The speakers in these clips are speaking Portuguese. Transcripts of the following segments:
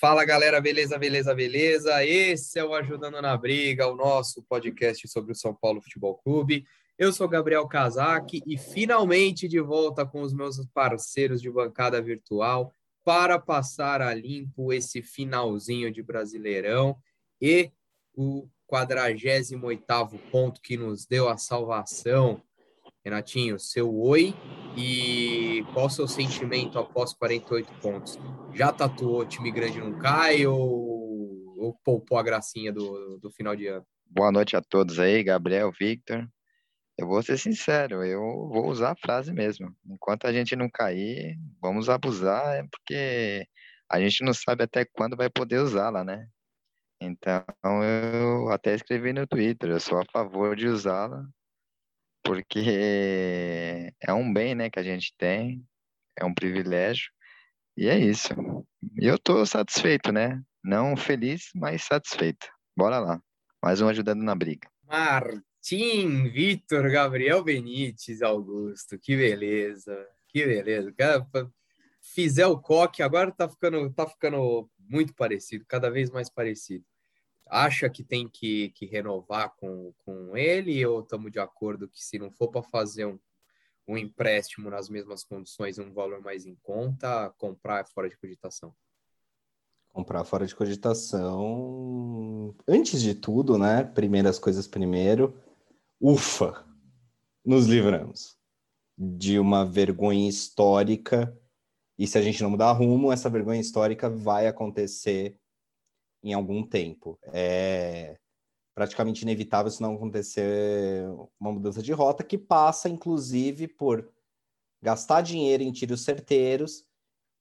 Fala galera, beleza, beleza, beleza? Esse é o Ajudando na Briga, o nosso podcast sobre o São Paulo Futebol Clube. Eu sou Gabriel Casac e finalmente de volta com os meus parceiros de bancada virtual para passar a limpo esse finalzinho de Brasileirão e o 48º ponto que nos deu a salvação. Renatinho, seu oi e qual o seu sentimento após 48 pontos? Já tatuou time grande não cai ou, ou poupou a gracinha do, do final de ano? Boa noite a todos aí, Gabriel, Victor. Eu vou ser sincero, eu vou usar a frase mesmo. Enquanto a gente não cair, vamos abusar, é porque a gente não sabe até quando vai poder usá-la, né? Então, eu até escrevi no Twitter, eu sou a favor de usá-la, porque é um bem, né, que a gente tem, é um privilégio, e é isso. E eu tô satisfeito, né? Não feliz, mas satisfeito. Bora lá. Mais um ajudando na briga. Martim, Vitor, Gabriel Benites, Augusto, que beleza, que beleza. Cara, fizer o coque, agora tá ficando, tá ficando muito parecido, cada vez mais parecido acha que tem que, que renovar com, com ele ou estamos de acordo que se não for para fazer um, um empréstimo nas mesmas condições, um valor mais em conta, comprar é fora de cogitação? Comprar fora de cogitação. Antes de tudo, né? Primeiras coisas primeiro. Ufa! Nos livramos de uma vergonha histórica. E se a gente não mudar rumo, essa vergonha histórica vai acontecer em algum tempo. É praticamente inevitável se não acontecer uma mudança de rota que passa, inclusive, por gastar dinheiro em tiros certeiros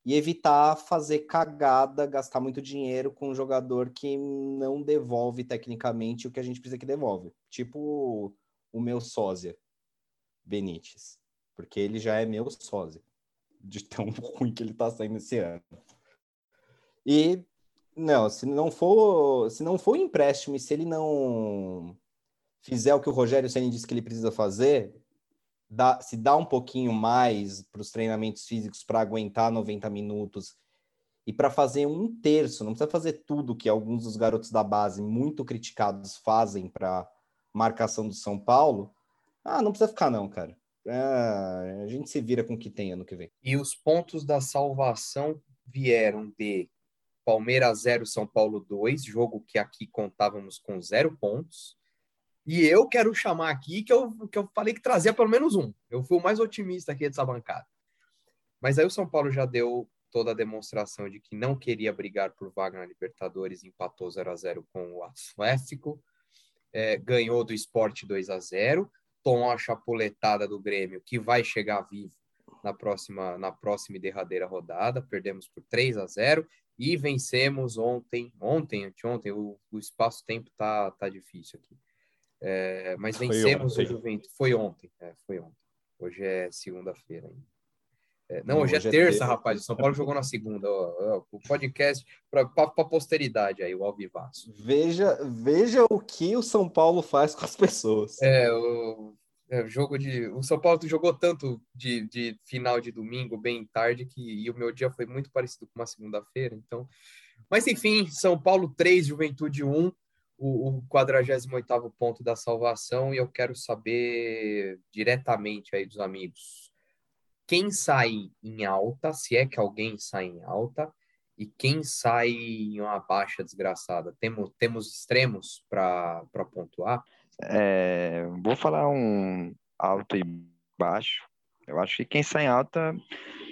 e evitar fazer cagada, gastar muito dinheiro com um jogador que não devolve tecnicamente o que a gente precisa que devolve. Tipo o meu sósia, Benítez. Porque ele já é meu sósia, de tão ruim que ele tá saindo esse ano. E não, se não for, se não for empréstimo e se ele não fizer o que o Rogério Ceni disse que ele precisa fazer, dá, se dá um pouquinho mais para os treinamentos físicos para aguentar 90 minutos e para fazer um terço, não precisa fazer tudo que alguns dos garotos da base muito criticados fazem para marcação do São Paulo. Ah, não precisa ficar não, cara. É, a gente se vira com o que tem ano que vem. E os pontos da salvação vieram de Palmeiras 0, São Paulo 2, jogo que aqui contávamos com zero pontos. E eu quero chamar aqui que eu, que eu falei que trazia pelo menos um. Eu fui o mais otimista aqui dessa bancada. Mas aí o São Paulo já deu toda a demonstração de que não queria brigar por vaga na Libertadores, empatou 0 a 0 com o Atlético, é, ganhou do Esporte 2 a 0 tomou a chapuletada do Grêmio, que vai chegar vivo na próxima, na próxima e derradeira rodada, perdemos por 3 a 0 e vencemos ontem, ontem, anteontem, o, o espaço-tempo tá, tá difícil aqui. É, mas vencemos o Juventus. Foi ontem, é, foi ontem. Hoje é segunda-feira ainda. É, não, hoje, é hoje é terça, é rapaz. O São Paulo jogou na segunda. Ó, ó, o podcast para a posteridade aí, o Alvivaço. Veja, veja o que o São Paulo faz com as pessoas. É, o, é, jogo de. O São Paulo jogou tanto de, de final de domingo, bem tarde, que e o meu dia foi muito parecido com uma segunda-feira. Então, mas enfim, São Paulo 3, Juventude 1, o, o 48 ponto da salvação. E eu quero saber diretamente aí dos amigos quem sai em alta, se é que alguém sai em alta, e quem sai em uma baixa desgraçada. Temos, temos extremos para pontuar? É, vou falar um alto e baixo. Eu acho que quem sai alta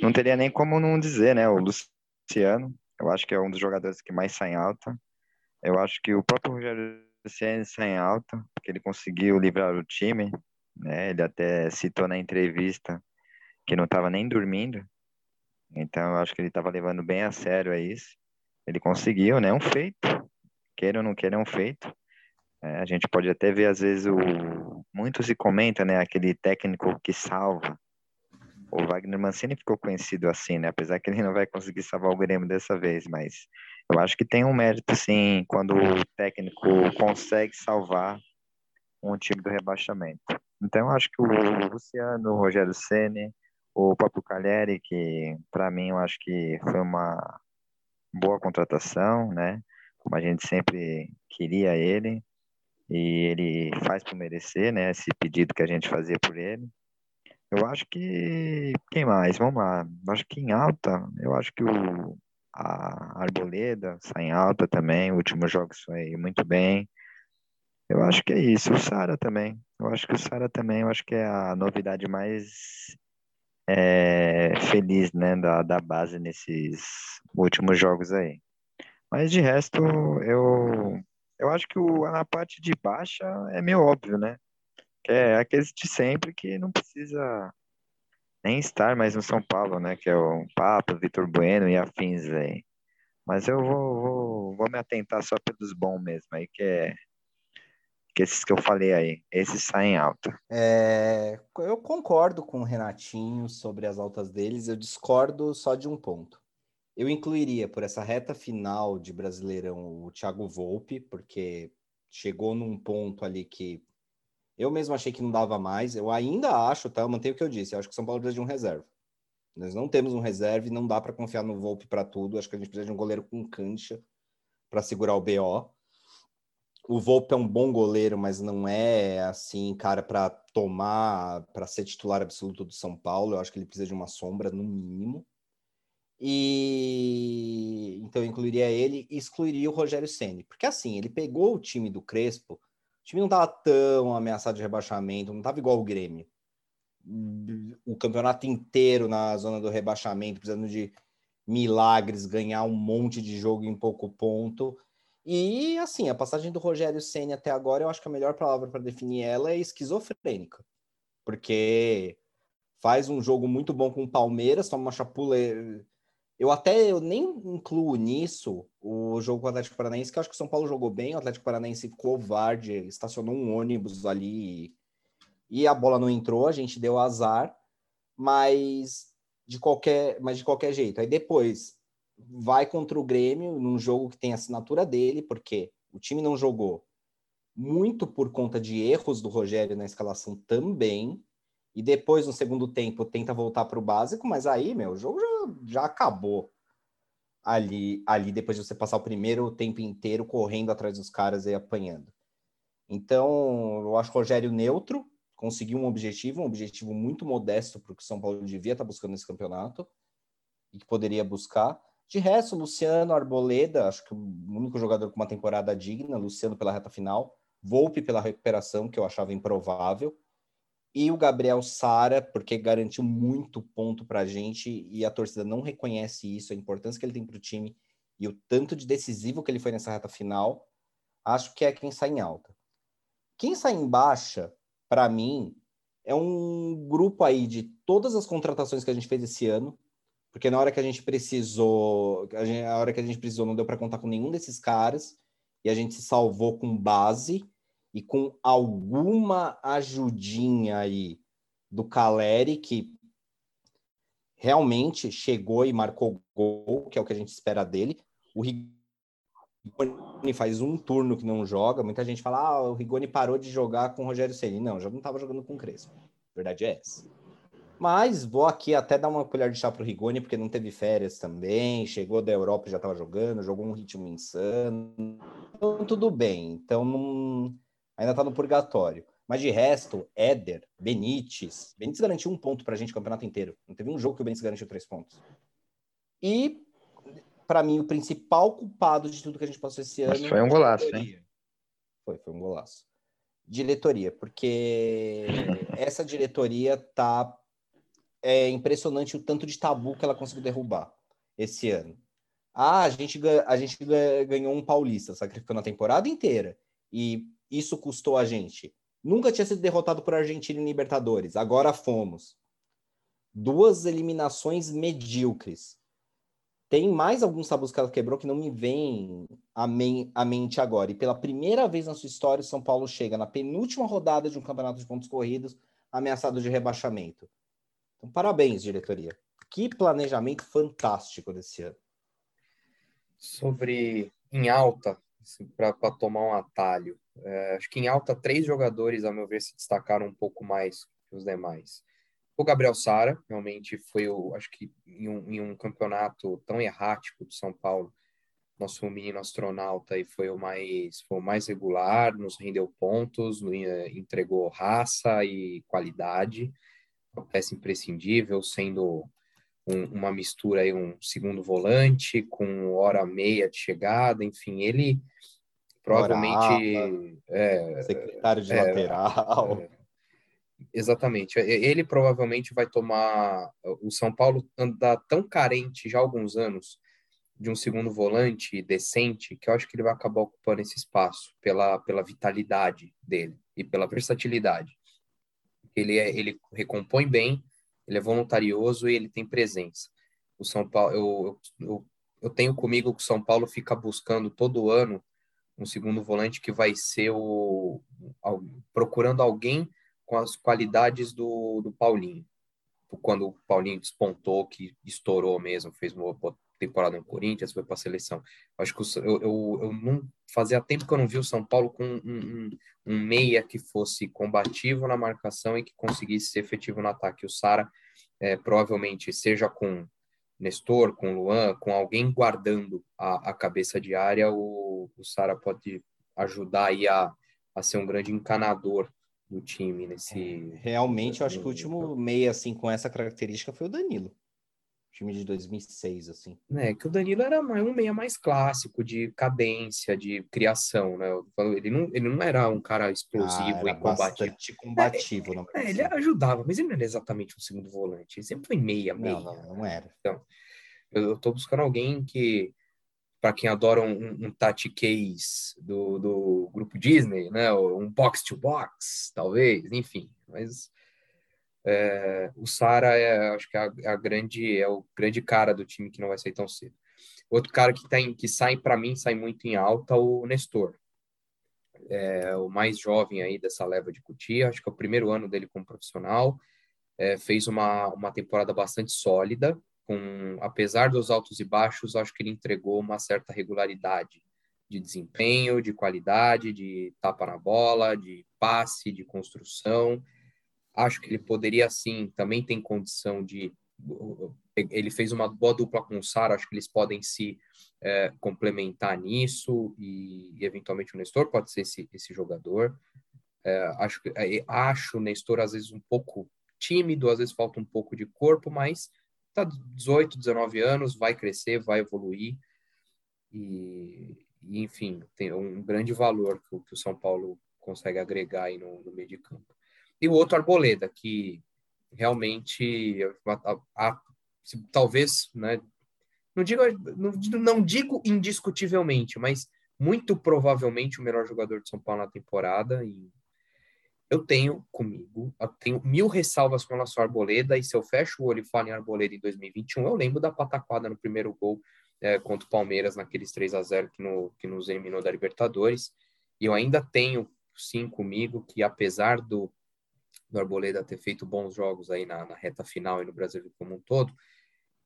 não teria nem como não dizer, né? O Luciano, eu acho que é um dos jogadores que mais sai alta. Eu acho que o próprio Rogério Luciano sai alta, porque ele conseguiu livrar o time, né? Ele até citou na entrevista que não estava nem dormindo. Então, eu acho que ele estava levando bem a sério isso. Ele conseguiu, né? Um feito. Queira ou não queira, é um feito. É, a gente pode até ver, às vezes, o... muito se comenta, né? Aquele técnico que salva. O Wagner Mancini ficou conhecido assim, né? Apesar que ele não vai conseguir salvar o Grêmio dessa vez, mas eu acho que tem um mérito, sim, quando o técnico consegue salvar um time do rebaixamento. Então, eu acho que o Luciano, o Rogério Ceni, o próprio Cagliari, que para mim eu acho que foi uma boa contratação, né? Como a gente sempre queria ele e ele faz por merecer, né? Esse pedido que a gente fazia por ele. Eu acho que quem mais? Vamos lá. Eu acho que em alta, eu acho que o a Arboleda sai em alta também. O último jogo foi muito bem. Eu acho que é isso. O Sara também. Eu acho que o Sara também, eu acho que é a novidade mais é, feliz, né, da, da base nesses últimos jogos aí. Mas de resto, eu, eu acho que o, na parte de baixa é meio óbvio, né? Que é aqueles de sempre que não precisa nem estar mais no São Paulo, né? Que é o Papa, Vitor Bueno e afins aí. Mas eu vou, vou, vou me atentar só pelos bons mesmo aí, que é que esses que eu falei aí, esses saem alta. É, eu concordo com o Renatinho sobre as altas deles, eu discordo só de um ponto. Eu incluiria por essa reta final de Brasileirão o Thiago Volpe, porque chegou num ponto ali que eu mesmo achei que não dava mais. Eu ainda acho, tá? Eu mantenho o que eu disse. Eu acho que São Paulo precisa de um reserva. Nós não temos um reserva e não dá para confiar no Volpe para tudo. Acho que a gente precisa de um goleiro com cancha para segurar o BO o Volpe é um bom goleiro, mas não é assim, cara, para tomar, para ser titular absoluto do São Paulo. Eu acho que ele precisa de uma sombra, no mínimo. E então incluiria ele e excluiria o Rogério Ceni, porque assim, ele pegou o time do Crespo, o time não estava tão ameaçado de rebaixamento, não estava igual o Grêmio. O campeonato inteiro na zona do rebaixamento, precisando de milagres, ganhar um monte de jogo em pouco ponto e assim, a passagem do Rogério Senna até agora, eu acho que a melhor palavra para definir ela é esquizofrênica. Porque faz um jogo muito bom com o Palmeiras, toma uma chapula. Eu até eu nem incluo nisso o jogo com o Atlético Paranaense, que eu acho que o São Paulo jogou bem, o Atlético Paranaense covarde, estacionou um ônibus ali e a bola não entrou, a gente deu azar, mas de qualquer, mas de qualquer jeito. Aí depois vai contra o Grêmio num jogo que tem assinatura dele, porque o time não jogou muito por conta de erros do Rogério na escalação também. E depois, no segundo tempo, tenta voltar para o básico, mas aí, meu, o jogo já, já acabou ali, ali depois de você passar o primeiro tempo inteiro correndo atrás dos caras e apanhando. Então, eu acho o Rogério neutro, conseguiu um objetivo, um objetivo muito modesto para o que o São Paulo devia estar tá buscando nesse campeonato e que poderia buscar. De resto, Luciano Arboleda, acho que o único jogador com uma temporada digna, Luciano pela reta final, Volpe pela recuperação, que eu achava improvável, e o Gabriel Sara, porque garantiu muito ponto para a gente e a torcida não reconhece isso, a importância que ele tem para o time e o tanto de decisivo que ele foi nessa reta final, acho que é quem sai em alta. Quem sai em baixa, para mim, é um grupo aí de todas as contratações que a gente fez esse ano, porque na hora que a gente precisou, a, gente, a hora que a gente precisou, não deu para contar com nenhum desses caras, e a gente se salvou com base e com alguma ajudinha aí do Caleri, que realmente chegou e marcou gol, que é o que a gente espera dele. O Rigoni faz um turno que não joga. Muita gente fala, ah, o Rigoni parou de jogar com o Rogério Ceni. Não, já não estava jogando com o Crespo. A verdade é essa. Mas vou aqui até dar uma colher de chá pro Rigoni, porque não teve férias também, chegou da Europa e já estava jogando, jogou um ritmo insano. Então, tudo bem. Então, não... ainda está no purgatório. Mas de resto, Éder, Benítez. Benítez garantiu um ponto pra gente o campeonato inteiro. Não teve um jogo que o Benítez garantiu três pontos. E, para mim, o principal culpado de tudo que a gente passou esse ano. Mas foi um golaço, hein? Foi, foi um golaço. Diretoria, porque essa diretoria tá é impressionante o tanto de tabu que ela conseguiu derrubar esse ano. Ah, a gente, a gente ganhou um paulista, sacrificando a temporada inteira. E isso custou a gente. Nunca tinha sido derrotado por Argentina em Libertadores. Agora fomos. Duas eliminações medíocres. Tem mais alguns tabus que ela quebrou que não me vem à, men à mente agora. E pela primeira vez na sua história, o São Paulo chega na penúltima rodada de um campeonato de pontos corridos, ameaçado de rebaixamento. Então, parabéns, diretoria. Que planejamento fantástico desse ano. Sobre em alta, assim, para tomar um atalho, é, acho que em alta, três jogadores, a meu ver, se destacaram um pouco mais que os demais. O Gabriel Sara, realmente foi, o, acho que em um, em um campeonato tão errático do São Paulo, nosso menino astronauta aí foi o mais foi o mais regular, nos rendeu pontos, entregou raça e qualidade, peça imprescindível, sendo um, uma mistura aí um segundo volante com hora meia de chegada, enfim, ele provavelmente é, secretário de é, lateral. É, exatamente, ele provavelmente vai tomar o São Paulo anda tão carente já há alguns anos de um segundo volante decente, que eu acho que ele vai acabar ocupando esse espaço pela, pela vitalidade dele e pela versatilidade. Ele, é, ele recompõe bem, ele é voluntarioso e ele tem presença. O São Paulo, eu, eu, eu tenho comigo que o São Paulo fica buscando todo ano um segundo volante que vai ser o procurando alguém com as qualidades do, do Paulinho. Quando o Paulinho despontou, que estourou mesmo, fez uma temporada no Corinthians, foi para a seleção. Acho que eu, eu, eu, não fazia tempo que eu não vi o São Paulo com um, um, um, meia que fosse combativo na marcação e que conseguisse ser efetivo no ataque. O Sara é, provavelmente seja com Nestor, com Luan, com alguém guardando a, a cabeça de área, o, o Sara pode ajudar aí a, a ser um grande encanador do time nesse. É, realmente, eu acho que o último meia assim com essa característica foi o Danilo time de 2006, assim. É, que o Danilo era um meia mais clássico, de cadência, de criação, né? Ele não, ele não era um cara explosivo ah, e combativo. combativo, é, é, ele ajudava, mas ele não era exatamente um segundo volante. Ele sempre foi meia, meia. Não, não, não era. Então, eu, tô buscando alguém que, para quem adora um, um Tati Case do, do grupo Disney, né? Um box to box, talvez, enfim. Mas é, o Sara é, acho que é a, é a, grande é o grande cara do time que não vai sair tão cedo. Outro cara que tem que sai para mim sai muito em alta o Nestor. É, o mais jovem aí dessa leva de Cutia, acho que é o primeiro ano dele como profissional. É, fez uma, uma temporada bastante sólida, com apesar dos altos e baixos, acho que ele entregou uma certa regularidade de desempenho, de qualidade, de tapa na bola, de passe, de construção Acho que ele poderia, sim, também tem condição de. Ele fez uma boa dupla com o Sara, acho que eles podem se é, complementar nisso e, e, eventualmente o Nestor pode ser esse, esse jogador. É, acho, é, acho o Nestor às vezes um pouco tímido, às vezes falta um pouco de corpo, mas tá 18, 19 anos, vai crescer, vai evoluir e, e enfim, tem um grande valor que, que, o São Paulo consegue agregar aí no, no meio de campo e o outro Arboleda, que realmente a, a, a, talvez, né, não digo, não, não digo indiscutivelmente, mas muito provavelmente o melhor jogador de São Paulo na temporada. E eu tenho comigo, eu tenho mil ressalvas com relação ao Arboleda, e se eu fecho o olho e falo em Arboleda em 2021, eu lembro da pataquada no primeiro gol é, contra o Palmeiras, naqueles 3 a 0 que, no, que nos eliminou da Libertadores. E eu ainda tenho, sim, comigo, que apesar do do Arboleda ter feito bons jogos aí na, na, reta final e no Brasil como um todo,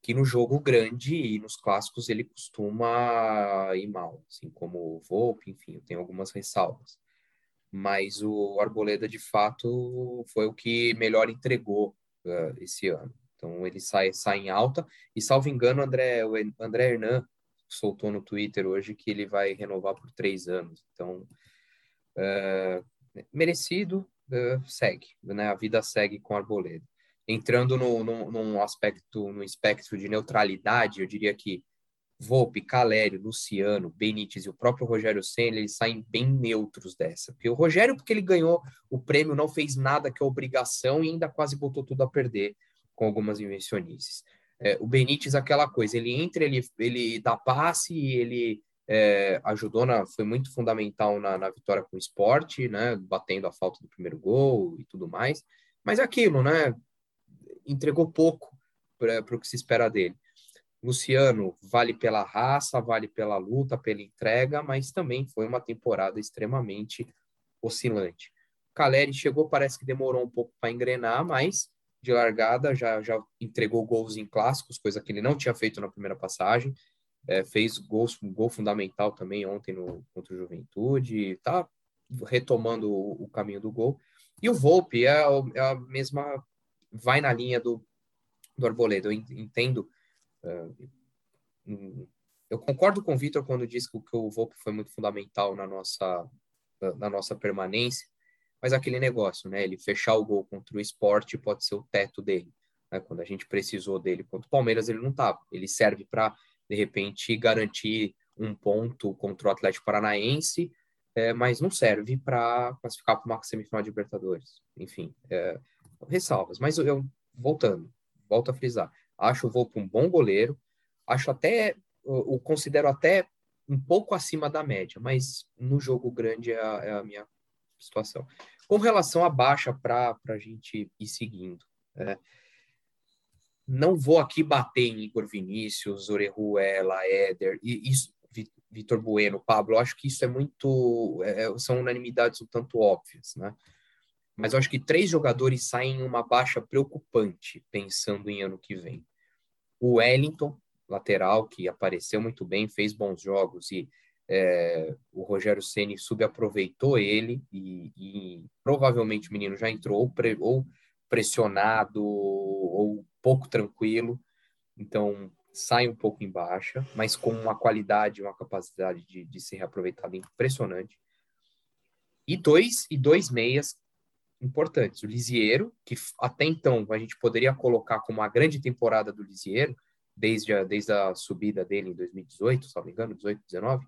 que no jogo grande e nos clássicos ele costuma ir mal, assim como o Volpe, enfim, tenho algumas ressalvas. Mas o Arboleda, de fato, foi o que melhor entregou uh, esse ano. Então ele sai, sai em alta, e salvo engano, André, o André Hernan soltou no Twitter hoje que ele vai renovar por três anos. Então, uh, merecido, uh, segue, né? A vida segue com Arboleda. Entrando no, no, num aspecto, no espectro de neutralidade, eu diria que Volpe, Calério, Luciano, Benítez e o próprio Rogério Senna, eles saem bem neutros dessa. Porque o Rogério, porque ele ganhou o prêmio, não fez nada que é obrigação e ainda quase botou tudo a perder com algumas invencionices. É, o Benítez, aquela coisa, ele entra, ele, ele dá passe, ele é, ajudou na, foi muito fundamental na, na, vitória com o esporte, né, batendo a falta do primeiro gol e tudo mais, mas é aquilo, né, entregou pouco para o que se espera dele. Luciano vale pela raça, vale pela luta, pela entrega, mas também foi uma temporada extremamente oscilante. Caleri chegou, parece que demorou um pouco para engrenar, mas de largada já, já entregou gols em clássicos, coisa que ele não tinha feito na primeira passagem é, fez gols, um gol fundamental também ontem no, contra o Juventude, está retomando o, o, caminho do gol. E o Volpe é, é, a mesma, vai na linha do, do Arboleda. Eu entendo uh, eu concordo com o Vitor quando diz que o, que o Volpe foi muito fundamental na nossa, na nossa permanência, mas aquele negócio, né? Ele fechar o gol contra o esporte pode ser o teto dele. Né? Quando a gente precisou dele contra o Palmeiras, ele não estava. Ele serve para, de repente, garantir um ponto contra o Atlético Paranaense, é, mas não serve para classificar para uma semifinal de Libertadores. Enfim, é, ressalvas. Mas eu, voltando, volto a frisar, acho o Volpe um bom goleiro, acho até, o considero até um pouco acima da média, mas no jogo grande é a, é a minha situação. Com relação à baixa para a gente ir seguindo, é, não vou aqui bater em Igor Vinícius, Orejuela, Éder, e isso, Vitor Bueno, Pablo, acho que isso é muito. É, é, são unanimidades um tanto óbvias, né? Mas eu acho que três jogadores saem em uma baixa preocupante, pensando em ano que vem. O Wellington, lateral, que apareceu muito bem, fez bons jogos e é, o Rogério Ceni subaproveitou ele e, e, provavelmente o menino já entrou ou, pre, ou pressionado ou pouco tranquilo. Então, sai um pouco em baixa, mas com uma qualidade, uma capacidade de, de ser reaproveitado impressionante. E dois, e dois meias importantes. O Lisiero, que até então a gente poderia colocar como a grande temporada do Lisiero, desde a, desde a subida dele em 2018, se não me engano, 18, 19,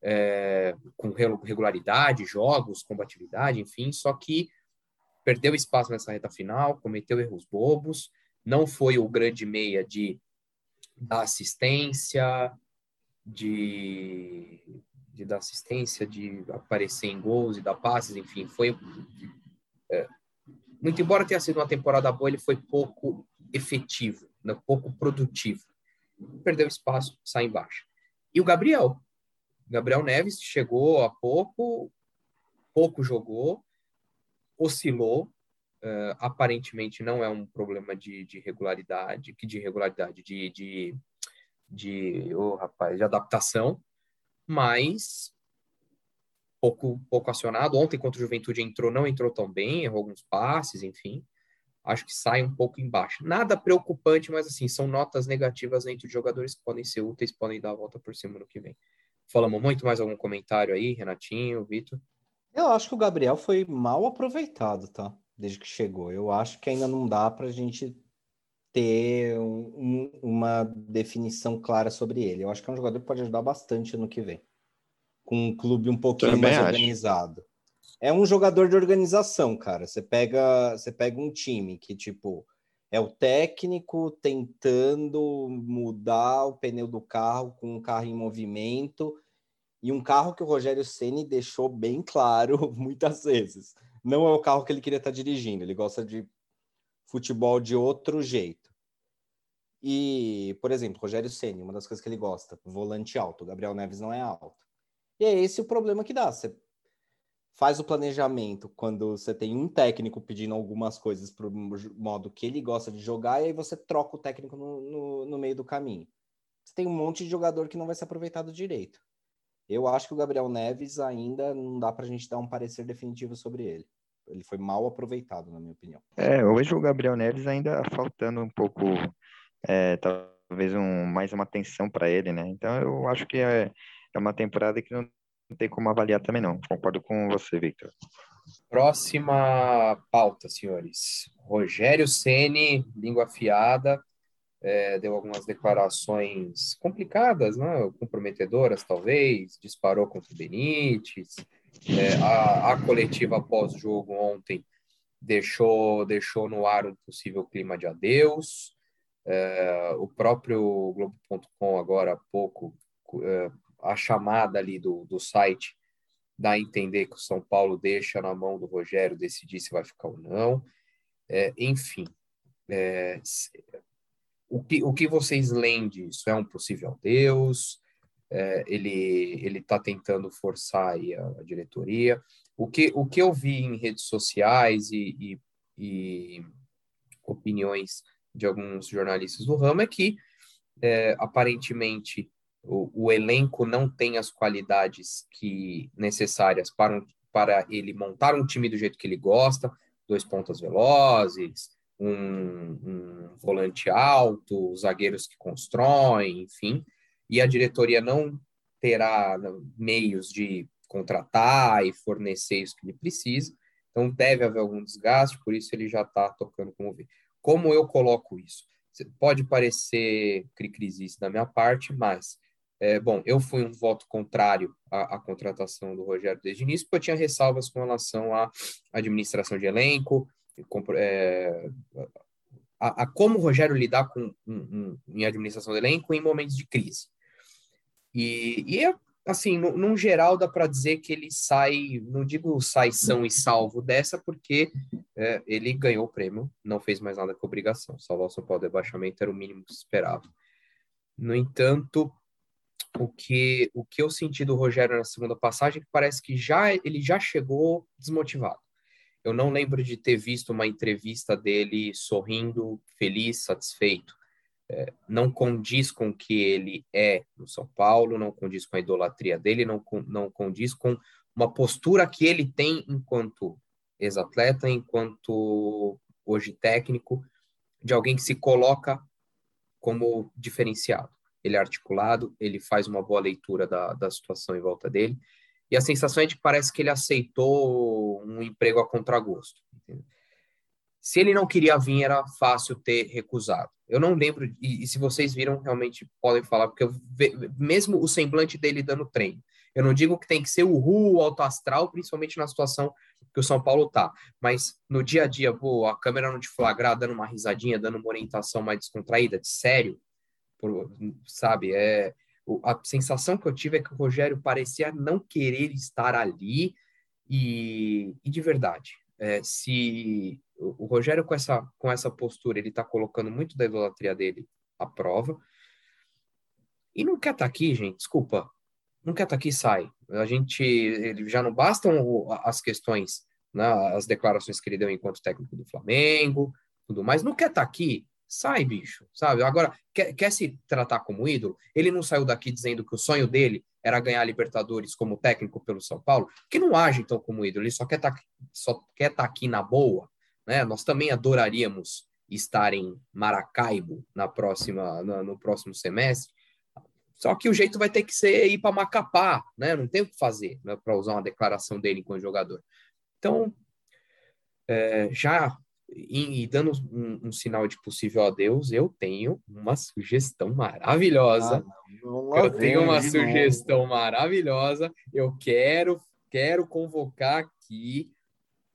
é, com regularidade, jogos, combatividade, enfim, só que perdeu espaço nessa reta final, cometeu erros bobos, não foi o grande meia de da assistência, de, de dar assistência, de aparecer em gols e dar passes, enfim, foi é, muito embora tenha sido uma temporada boa, ele foi pouco efetivo, né, pouco produtivo. Perdeu espaço, sai embaixo. E o Gabriel, Gabriel Neves chegou há pouco, pouco jogou, oscilou, uh, aparentemente não é um problema de, de regularidade, que de regularidade, de, de, de, oh, rapaz, de adaptação, mas pouco, pouco acionado. Ontem contra o Juventude entrou, não entrou tão bem, errou alguns passes, enfim. Acho que sai um pouco embaixo. Nada preocupante, mas assim, são notas negativas entre os jogadores que podem ser úteis, podem dar a volta por cima no que vem. Falamos muito mais algum comentário aí, Renatinho, Vitor? Eu acho que o Gabriel foi mal aproveitado, tá? desde que chegou. Eu acho que ainda não dá para a gente ter um, uma definição clara sobre ele. Eu acho que é um jogador que pode ajudar bastante no que vem, com um clube um pouquinho Também mais acho. organizado. É um jogador de organização, cara. Você pega, você pega um time que tipo é o técnico tentando mudar o pneu do carro com um carro em movimento e um carro que o Rogério Ceni deixou bem claro muitas vezes não é o carro que ele queria estar dirigindo. Ele gosta de futebol de outro jeito. E, por exemplo, Rogério Ceni, uma das coisas que ele gosta, volante alto. Gabriel Neves não é alto. E é esse o problema que dá. Você faz o planejamento quando você tem um técnico pedindo algumas coisas para o modo que ele gosta de jogar, e aí você troca o técnico no, no, no meio do caminho. Você tem um monte de jogador que não vai ser aproveitado direito. Eu acho que o Gabriel Neves ainda não dá para a gente dar um parecer definitivo sobre ele. Ele foi mal aproveitado, na minha opinião. É, hoje o Gabriel Neves ainda faltando um pouco, é, talvez um, mais uma atenção para ele, né? Então eu acho que é, é uma temporada que não tem como avaliar também, não. Concordo com você, Victor. Próxima pauta, senhores. Rogério Ceni, língua afiada, é, deu algumas declarações complicadas, né? comprometedoras, talvez, disparou contra o Benítez. É, a, a, coletiva após-jogo ontem deixou, deixou no ar um possível clima de adeus. É, o próprio Globo.com, agora há pouco, é, a chamada ali do, do site dá a entender que o São Paulo deixa na mão do Rogério decidir se vai ficar ou não. É, enfim, é, o que, o que vocês leem disso? É um possível Deus? É, ele ele está tentando forçar a, a, diretoria. O que, o que eu vi em redes sociais e, e, e opiniões de alguns jornalistas do ramo é que é, aparentemente o, o, elenco não tem as qualidades que necessárias para, um, para ele montar um time do jeito que ele gosta, dois pontas velozes, um, um volante alto, zagueiros que constroem, enfim. e a diretoria não terá meios de contratar e fornecer isso que ele precisa, então deve haver algum desgaste, por isso ele já está tocando como ver. Como eu coloco isso? Pode parecer cri-crisista da minha parte, mas é, bom, eu fui um voto contrário à, à, contratação do Rogério desde o início, porque eu tinha ressalvas com relação à administração de elenco, é, a, a, como o Rogério lidar com um, um, em administração de elenco em momentos de crise. E, e é, assim, no, num geral, dá para dizer que ele sai, não digo sai são e salvo dessa, porque é, ele ganhou o prêmio, não fez mais nada com obrigação. Salvar o São Paulo do rebaixamento era o mínimo que se esperava. No entanto, o que, o que eu senti do Rogério na segunda passagem é que parece que já ele já chegou desmotivado. Eu não lembro de ter visto uma entrevista dele sorrindo, feliz, satisfeito. É, não condiz com o que ele é no São Paulo, não condiz com a idolatria dele, não, não condiz com uma postura que ele tem enquanto ex-atleta, enquanto hoje técnico, de alguém que se coloca como diferenciado ele é articulado, ele faz uma boa leitura da, da situação em volta dele, e a sensação é de que parece que ele aceitou um emprego a contragosto. Se ele não queria vir, era fácil ter recusado. Eu não lembro, e, e se vocês viram, realmente podem falar, porque eu, mesmo o semblante dele dando treino. Eu não digo que tem que ser o ru, alto astral, principalmente na situação que o São Paulo tá. Mas no dia a dia, pô, a câmera não te flagrar, dando uma risadinha, dando uma orientação mais descontraída, de sério, por, sabe? É, a sensação que eu tive é que o Rogério parecia não querer estar ali e, e de verdade, é, se o, Rogério com essa, com essa postura, ele está colocando muito da idolatria dele à prova e não quer estar tá aqui, gente, desculpa, não quer estar tá aqui, sai. A gente, ele já não bastam as questões, né, as declarações que ele deu enquanto técnico do Flamengo, tudo mais, não quer estar tá aqui, Sai, bicho, sabe? Agora, quer, quer se tratar como ídolo? Ele não saiu daqui dizendo que o sonho dele era ganhar a Libertadores como técnico pelo São Paulo, que não age então como ídolo, ele só quer tá, estar tá aqui na boa, né? Nós também adoraríamos estar em Maracaibo na próxima, no, próximo semestre, só que o jeito vai ter que ser ir para Macapá, né? Não tem o que fazer né? para usar uma declaração dele enquanto jogador. Então, é, já e, e dando um, um, sinal de possível adeus, eu tenho uma sugestão maravilhosa. Ah, eu tenho uma sugestão novo. maravilhosa. Eu quero, quero convocar aqui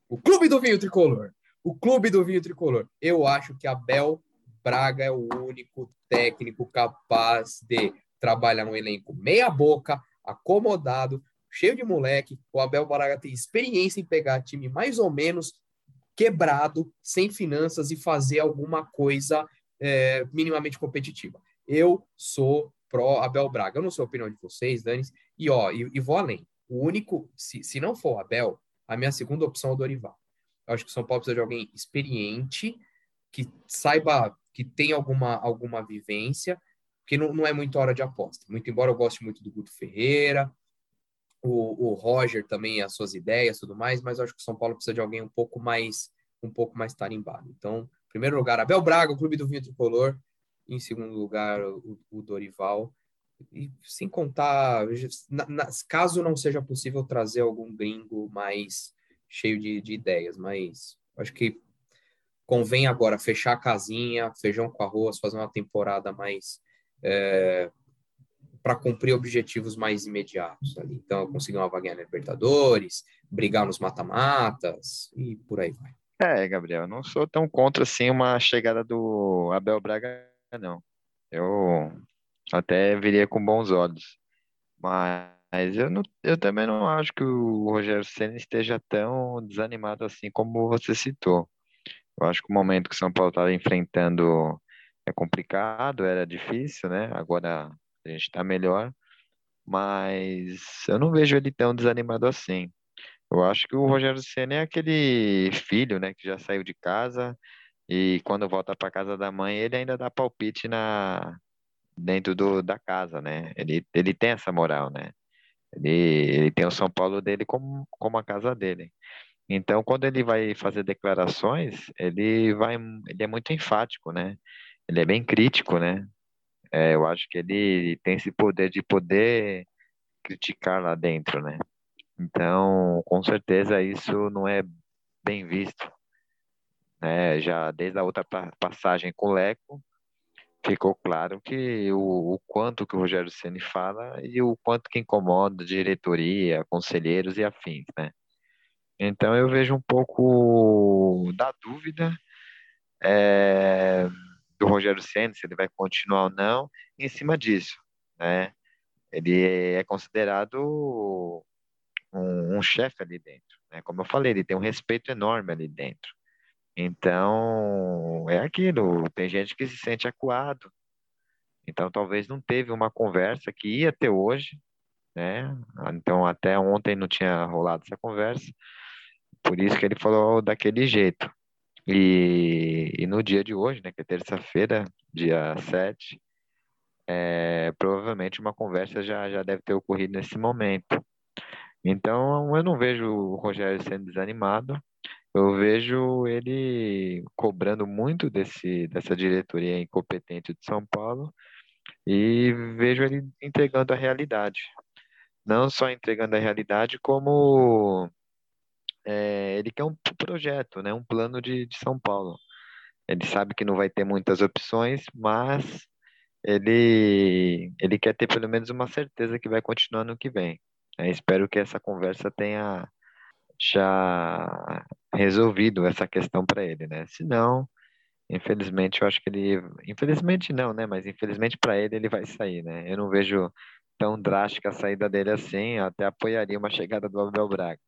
o Clube do Vinho Tricolor. O Clube do Vinho Tricolor. Eu acho que Abel Braga é o único técnico capaz de trabalhar um elenco meia boca, acomodado, cheio de moleque. O Abel Braga tem experiência em pegar time mais ou menos quebrado, sem finanças e fazer alguma coisa é, minimamente competitiva. Eu sou pró Abel Braga. Eu não sou a opinião de vocês, Dani. E ó, e, e, vou além. O único, se, se não for o Abel, a minha segunda opção é o Dorival. Eu acho que o São Paulo precisa de alguém experiente, que saiba, que tem alguma, alguma vivência, que não, não é muito hora de aposta. Muito embora eu goste muito do Guto Ferreira, o, o Roger também as suas ideias tudo mais, mas eu acho que o São Paulo precisa de alguém um pouco mais um pouco mais tarimbado. Então, em primeiro lugar, Abel Braga, o Clube do Vinho Tricolor. Em segundo lugar, o, o Dorival. E sem contar, na, na, caso não seja possível trazer algum gringo mais cheio de, de ideias, mas acho que convém agora fechar a casinha, feijão com arroz, fazer uma temporada mais é, para cumprir objetivos mais imediatos ali. Então, conseguir uma vaguinha na Libertadores, brigar nos mata-matas e por aí vai. É, Gabriel, não sou tão contra assim uma chegada do Abel Braga, não. Eu até viria com bons olhos. Mas eu, não, eu também não acho que o Rogério Senna esteja tão desanimado assim como você citou. Eu acho que o momento que o São Paulo estava enfrentando é complicado, era difícil, né? Agora a gente está melhor, mas eu não vejo ele tão desanimado assim. Eu acho que o Rogério Ceni é aquele filho, né, que já saiu de casa e quando volta para casa da mãe, ele ainda dá palpite na dentro do, da casa, né? Ele, ele tem essa moral, né? Ele, ele tem o São Paulo dele como, como a casa dele. Então, quando ele vai fazer declarações, ele vai, ele é muito enfático, né? Ele é bem crítico, né? É, eu acho que ele tem esse poder de poder criticar lá dentro, né? Então, com certeza isso não é bem visto. Né? Já desde a outra passagem com o Leco, ficou claro que o, o quanto que o Rogério Ceni fala e o quanto que incomoda diretoria, conselheiros e afins, né? Então eu vejo um pouco da dúvida é, do Rogério Ceni se ele vai continuar ou não em cima disso, né? Ele é considerado um, um chefe ali dentro, né? Como eu falei, ele tem um respeito enorme ali dentro. Então, é aquilo, tem gente que se sente acuado. Então, talvez não teve uma conversa que ia ter hoje, né? Então, até ontem não tinha rolado essa conversa. Por isso que ele falou daquele jeito. E, e no dia de hoje, né, que é terça-feira, dia 7, é, provavelmente uma conversa já, já deve ter ocorrido nesse momento. Então, eu não vejo o Rogério sendo desanimado, eu vejo ele cobrando muito desse, dessa diretoria incompetente de São Paulo e vejo ele entregando a realidade. Não só entregando a realidade, como é, ele quer um projeto, né, um plano de, de São Paulo. Ele sabe que não vai ter muitas opções, mas ele, ele quer ter pelo menos uma certeza que vai continuar no que vem. É, espero que essa conversa tenha já resolvido essa questão para ele, né? Se não, infelizmente, eu acho que ele, infelizmente não, né? Mas infelizmente para ele ele vai sair, né? Eu não vejo tão drástica a saída dele assim, eu até apoiaria uma chegada do Abel Braga.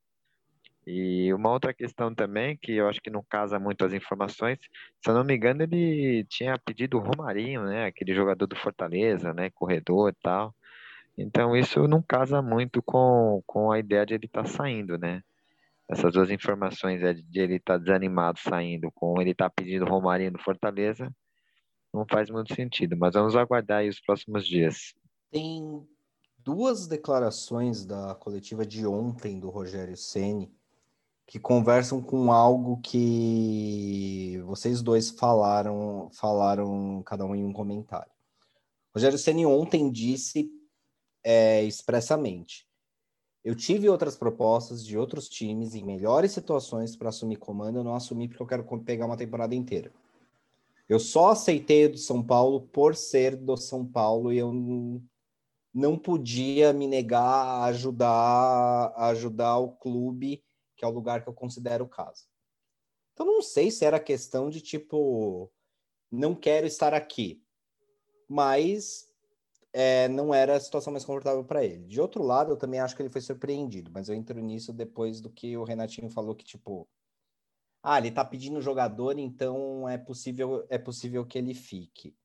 E uma outra questão também, que eu acho que não casa muito as informações, se eu não me engano, ele tinha pedido o Romarinho, né? Aquele jogador do Fortaleza, né? Corredor e tal. Então isso não casa muito com, com a ideia de ele estar tá saindo, né? essas duas informações de ele estar tá desanimado saindo com ele estar tá pedindo Romarinho no Fortaleza, não faz muito sentido, mas vamos aguardar aí os próximos dias. Tem duas declarações da coletiva de ontem do Rogério Ceni que conversam com algo que vocês dois falaram, falaram cada um em um comentário. Rogério Ceni ontem disse é, expressamente eu tive outras propostas de outros times em melhores situações para assumir comando, eu não assumi porque eu quero pegar uma temporada inteira. Eu só aceitei do São Paulo por ser do São Paulo e eu não podia me negar a ajudar, a ajudar o clube, que é o lugar que eu considero casa. Então não sei se era questão de tipo não quero estar aqui, mas é, não era a situação mais confortável para ele. De outro lado, eu também acho que ele foi surpreendido, mas eu entro nisso depois do que o Renatinho falou que tipo, ah, ele tá pedindo jogador, então é possível é possível que ele fique.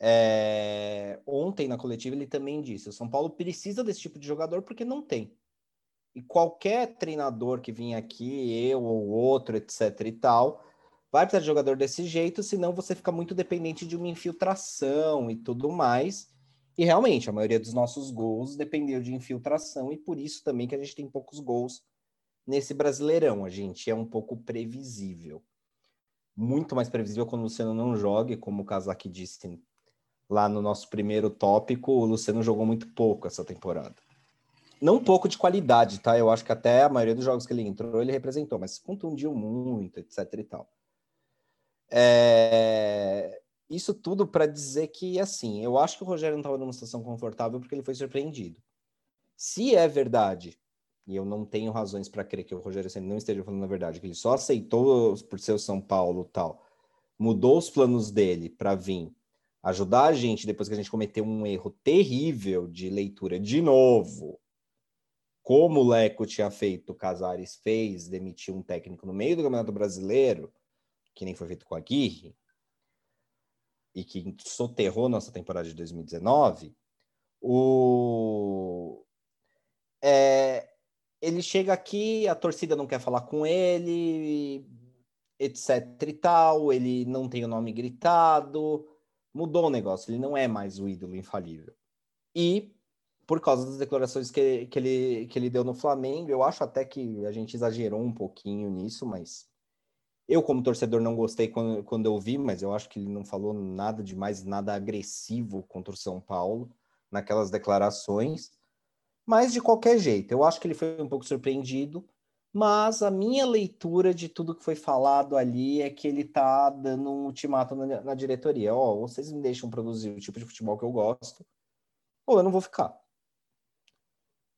É... Ontem na coletiva ele também disse: o São Paulo precisa desse tipo de jogador porque não tem. E qualquer treinador que vinha aqui, eu ou outro, etc e tal, vai precisar de jogador desse jeito, senão você fica muito dependente de uma infiltração e tudo mais. E realmente, a maioria dos nossos gols dependeu de infiltração, e por isso também que a gente tem poucos gols nesse Brasileirão. A gente é um pouco previsível. Muito mais previsível quando o Luciano não joga, como o Kazaki disse lá no nosso primeiro tópico, o Luciano jogou muito pouco essa temporada. Não pouco de qualidade, tá? Eu acho que até a maioria dos jogos que ele entrou, ele representou, mas contundiu muito, etc e tal. É... Isso tudo para dizer que, assim, eu acho que o Rogério não estava numa situação confortável porque ele foi surpreendido. Se é verdade, e eu não tenho razões para crer que o Rogério sempre não esteja falando a verdade, que ele só aceitou por ser o São Paulo tal, mudou os planos dele para vir ajudar a gente depois que a gente cometeu um erro terrível de leitura de novo, como o Leco tinha feito, o Casares fez, demitiu um técnico no meio do Campeonato Brasileiro, que nem foi feito com a Aguirre, e que soterrou nossa temporada de 2019, o... É, ele chega aqui, a torcida não quer falar com ele, etc e tal, ele não tem o nome gritado, mudou o negócio, ele não é mais o ídolo infalível. E por causa das declarações que, que, ele, que ele deu no Flamengo, eu acho até que a gente exagerou um pouquinho nisso, mas Eu, como torcedor, não gostei quando, quando eu vi, mas eu acho que ele não falou nada demais, nada agressivo contra o São Paulo naquelas declarações. Mas, de qualquer jeito, eu acho que ele foi um pouco surpreendido. Mas a minha leitura de tudo que foi falado ali é que ele tá dando um ultimato na, na diretoria. Ó, oh, vocês me deixam produzir o tipo de futebol que eu gosto, ou eu não vou ficar.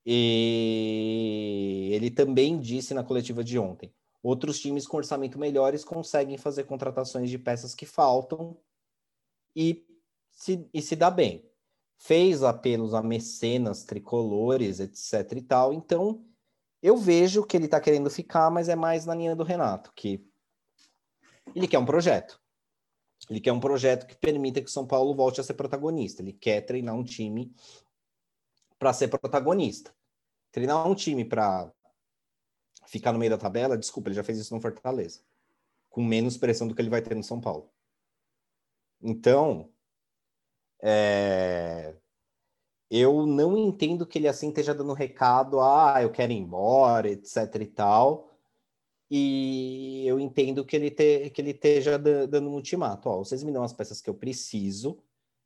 E ele também disse na coletiva de ontem: outros times com orçamento melhores conseguem fazer contratações de peças que faltam e se, e se dá bem. Fez apelos a mecenas tricolores, etc e tal. Então, eu vejo que ele está querendo ficar, mas é mais na linha do Renato, que ele quer um projeto. Ele quer um projeto que permita que o São Paulo volte a ser protagonista. Ele quer treinar um time para ser protagonista. Treinar um time para ficar no meio da tabela, desculpa, ele já fez isso no Fortaleza, com menos pressão do que ele vai ter no São Paulo. Então, é... eu não entendo que ele assim esteja dando recado, ah, eu quero ir embora, etc e tal. E eu entendo que ele, te, que ele esteja dando um ultimato. Ó, vocês me dão as peças que eu preciso,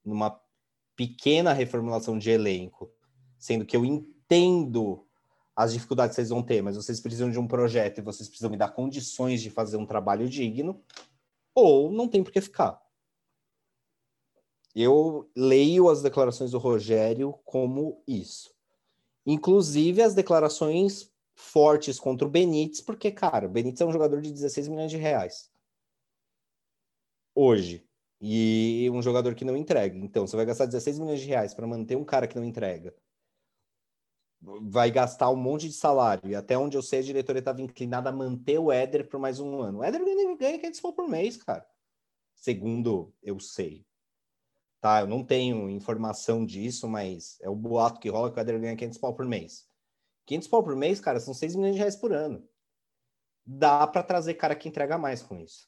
numa pequena reformulação de elenco, sendo que eu entendo as dificuldades que vocês vão ter, mas vocês precisam de um projeto e vocês precisam me dar condições de fazer um trabalho digno, ou não tem por que ficar. Eu leio as declarações do Rogério como isso. Inclusive as declarações fortes contra o Benítez, porque, cara, o Benítez é um jogador de 16 milhões de reais. Hoje. E um jogador que não entrega. Então, você vai gastar 16 milhões de reais para manter um cara que não entrega vai gastar um monte de salário. E até onde eu sei, a diretoria estava inclinada a manter o Éder por mais um ano. O Éder ganha, ganha 500 pau por mês, cara. Segundo eu sei. Tá, eu não tenho informação disso, mas é o boato que rola que o Éder ganha 500 pau por mês. 500 pau por mês, cara, são 6 milhões de reais por ano. Dá para trazer cara que entrega mais com isso.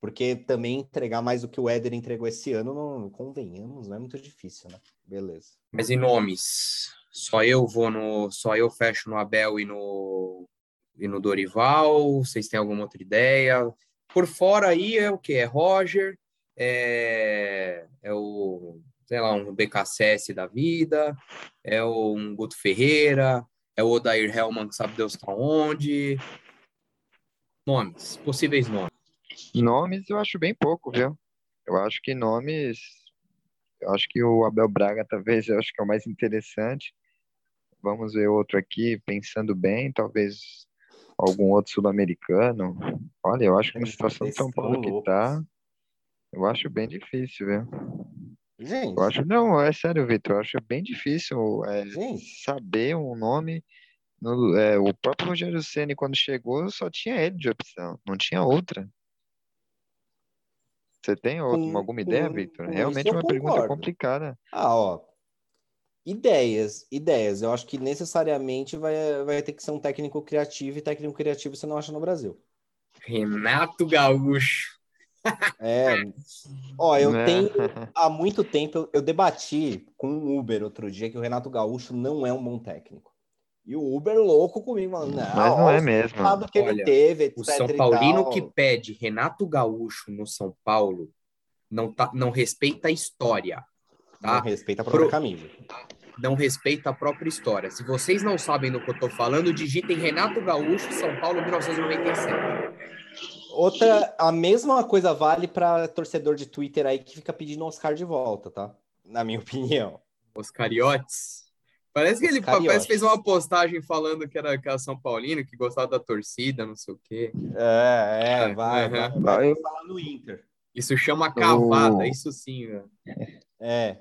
Porque também entregar mais do que o Éder entregou esse ano, não, convenhamos, não é muito difícil, né? Beleza. Mas em nomes, só eu vou no, só eu fecho no Abel e no e no Dorival. Vocês têm alguma outra ideia? Por fora aí é o que? É Roger, é, é o sei lá um BKSS da vida, é o, um Guto Ferreira, é o Odair Hellman que sabe Deus tá onde. Nomes, possíveis nomes. Nomes eu acho bem pouco, viu? Eu acho que nomes eu acho que o Abel Braga talvez eu acho que é o mais interessante. Vamos ver outro aqui, pensando bem, talvez algum outro sul-americano. Olha, eu acho que uma situação São Paulo que tá, eu acho bem difícil, viu? Gente. Eu acho, não, é sério, Vitor, eu acho bem difícil é, saber um nome. No, é, o próprio Rogério Ceni quando chegou, só tinha ele de opção, não tinha outra. Você tem alguma, alguma ideia, Victor? Realmente é uma pergunta complicada. Ah, ó. Ideias, ideias. Eu acho que necessariamente vai, vai ter que ser um técnico criativo e técnico criativo você não acha no Brasil. Renato Gaúcho. É. Ó, eu é. tenho há muito tempo eu, eu debati com o Uber outro dia que o Renato Gaúcho não é um bom técnico. E o Uber louco comigo, falando, não, mas não é mesmo. Que Olha, ele teve, etc, o São Paulino que pede Renato Gaúcho no São Paulo não, tá, não respeita a história. Tá? Não respeita a própria Pro... camisa. Não respeita a própria história. Se vocês não sabem do que eu estou falando, digitem Renato Gaúcho, São Paulo, 1997. Outra, a mesma coisa vale para torcedor de Twitter aí que fica pedindo Oscar de volta, tá? Na minha opinião. Oscariotes. Parece que ele parece que fez uma postagem falando que era, que era São Paulino, que gostava da torcida, não sei o quê. É, é, vai, uhum. vai, vai falar no Inter. Isso chama cavada, isso sim, velho. É.